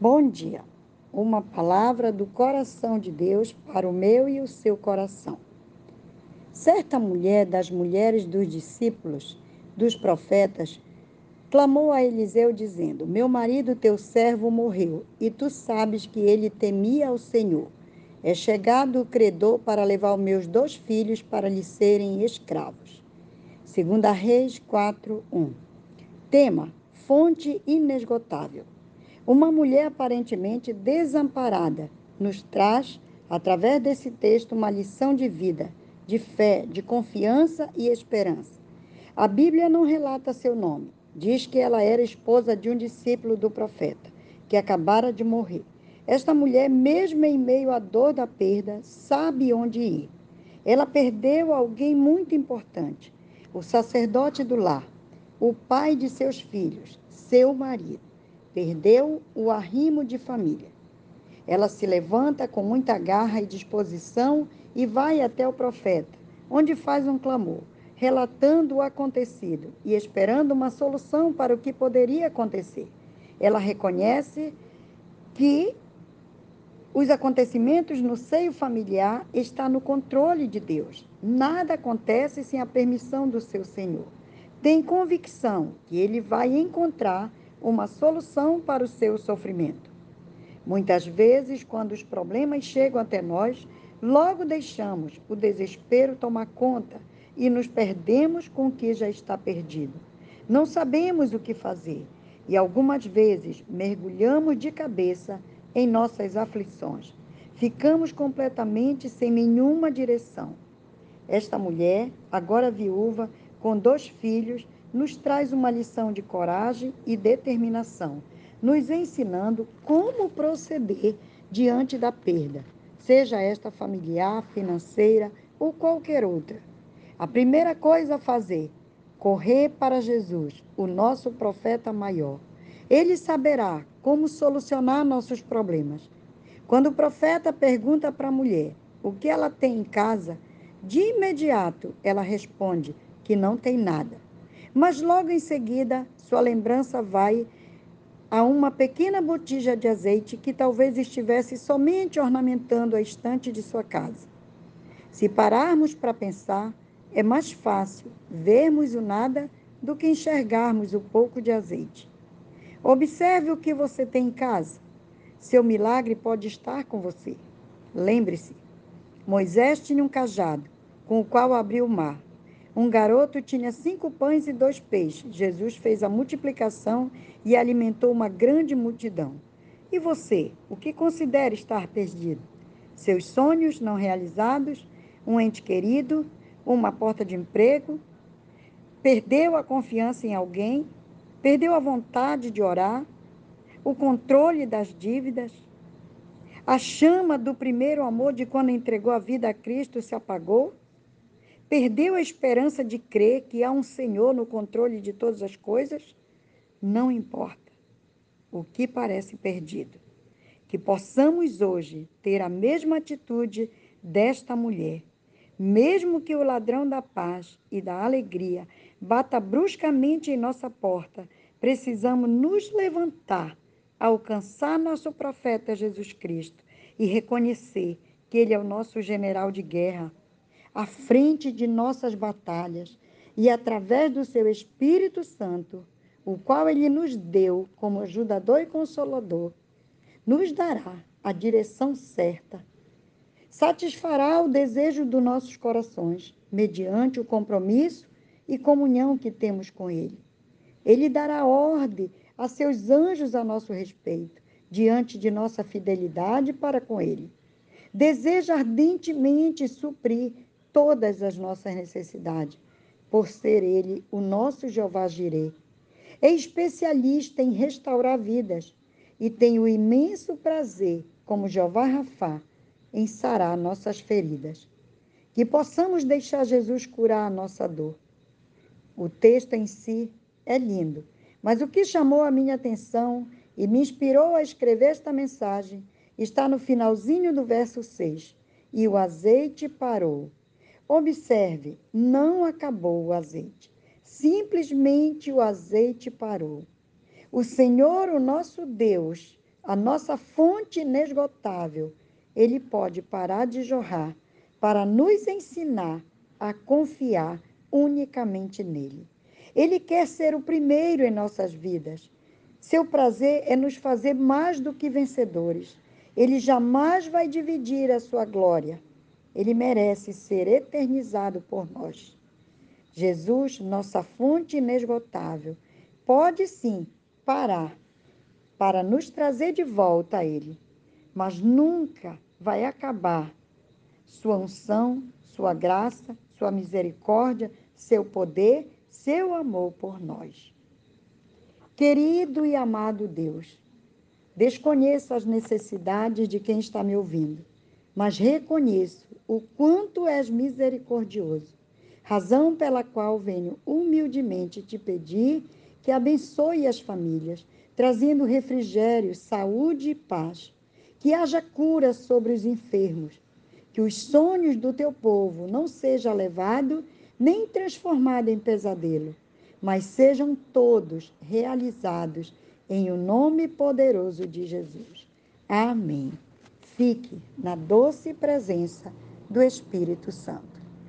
Bom dia. Uma palavra do coração de Deus para o meu e o seu coração. Certa mulher das mulheres dos discípulos, dos profetas, clamou a Eliseu dizendo: Meu marido, teu servo, morreu, e tu sabes que ele temia ao Senhor. É chegado o credor para levar os meus dois filhos para lhe serem escravos. Segunda Reis 4, 1. Tema: Fonte inesgotável. Uma mulher aparentemente desamparada nos traz, através desse texto, uma lição de vida, de fé, de confiança e esperança. A Bíblia não relata seu nome. Diz que ela era esposa de um discípulo do profeta, que acabara de morrer. Esta mulher, mesmo em meio à dor da perda, sabe onde ir. Ela perdeu alguém muito importante, o sacerdote do lar, o pai de seus filhos, seu marido. Perdeu o arrimo de família. Ela se levanta com muita garra e disposição e vai até o profeta, onde faz um clamor, relatando o acontecido e esperando uma solução para o que poderia acontecer. Ela reconhece que os acontecimentos no seio familiar está no controle de Deus. Nada acontece sem a permissão do seu Senhor. Tem convicção que ele vai encontrar uma solução para o seu sofrimento. Muitas vezes, quando os problemas chegam até nós, logo deixamos o desespero tomar conta e nos perdemos com o que já está perdido. Não sabemos o que fazer e algumas vezes mergulhamos de cabeça em nossas aflições. Ficamos completamente sem nenhuma direção. Esta mulher, agora viúva, com dois filhos, nos traz uma lição de coragem e determinação, nos ensinando como proceder diante da perda, seja esta familiar, financeira ou qualquer outra. A primeira coisa a fazer, correr para Jesus, o nosso profeta maior. Ele saberá como solucionar nossos problemas. Quando o profeta pergunta para a mulher o que ela tem em casa, de imediato ela responde que não tem nada. Mas logo em seguida, sua lembrança vai a uma pequena botija de azeite que talvez estivesse somente ornamentando a estante de sua casa. Se pararmos para pensar, é mais fácil vermos o nada do que enxergarmos o pouco de azeite. Observe o que você tem em casa. Seu milagre pode estar com você. Lembre-se: Moisés tinha um cajado com o qual abriu o mar. Um garoto tinha cinco pães e dois peixes. Jesus fez a multiplicação e alimentou uma grande multidão. E você, o que considera estar perdido? Seus sonhos não realizados, um ente querido, uma porta de emprego? Perdeu a confiança em alguém? Perdeu a vontade de orar? O controle das dívidas? A chama do primeiro amor de quando entregou a vida a Cristo se apagou? Perdeu a esperança de crer que há um Senhor no controle de todas as coisas? Não importa o que parece perdido. Que possamos hoje ter a mesma atitude desta mulher. Mesmo que o ladrão da paz e da alegria bata bruscamente em nossa porta, precisamos nos levantar, alcançar nosso profeta Jesus Cristo e reconhecer que ele é o nosso general de guerra à frente de nossas batalhas e através do seu Espírito Santo, o qual ele nos deu como ajudador e consolador, nos dará a direção certa. Satisfará o desejo dos nossos corações, mediante o compromisso e comunhão que temos com ele. Ele dará ordem a seus anjos a nosso respeito, diante de nossa fidelidade para com ele. Deseja ardentemente suprir todas as nossas necessidades, por ser Ele o nosso Jeová Jireh. É especialista em restaurar vidas e tem o imenso prazer, como Jeová Rafá, em sarar nossas feridas. Que possamos deixar Jesus curar a nossa dor. O texto em si é lindo, mas o que chamou a minha atenção e me inspirou a escrever esta mensagem está no finalzinho do verso 6. E o azeite parou. Observe, não acabou o azeite. Simplesmente o azeite parou. O Senhor, o nosso Deus, a nossa fonte inesgotável, ele pode parar de jorrar para nos ensinar a confiar unicamente nele. Ele quer ser o primeiro em nossas vidas. Seu prazer é nos fazer mais do que vencedores. Ele jamais vai dividir a sua glória. Ele merece ser eternizado por nós. Jesus, nossa fonte inesgotável, pode sim parar para nos trazer de volta a Ele, mas nunca vai acabar sua unção, sua graça, sua misericórdia, seu poder, seu amor por nós. Querido e amado Deus, desconheço as necessidades de quem está me ouvindo, mas reconheço o quanto és misericordioso, razão pela qual venho humildemente te pedir que abençoe as famílias, trazendo refrigério, saúde e paz, que haja cura sobre os enfermos, que os sonhos do teu povo não sejam levados nem transformados em pesadelo, mas sejam todos realizados em o nome poderoso de Jesus. Amém. Fique na doce presença do Espírito Santo.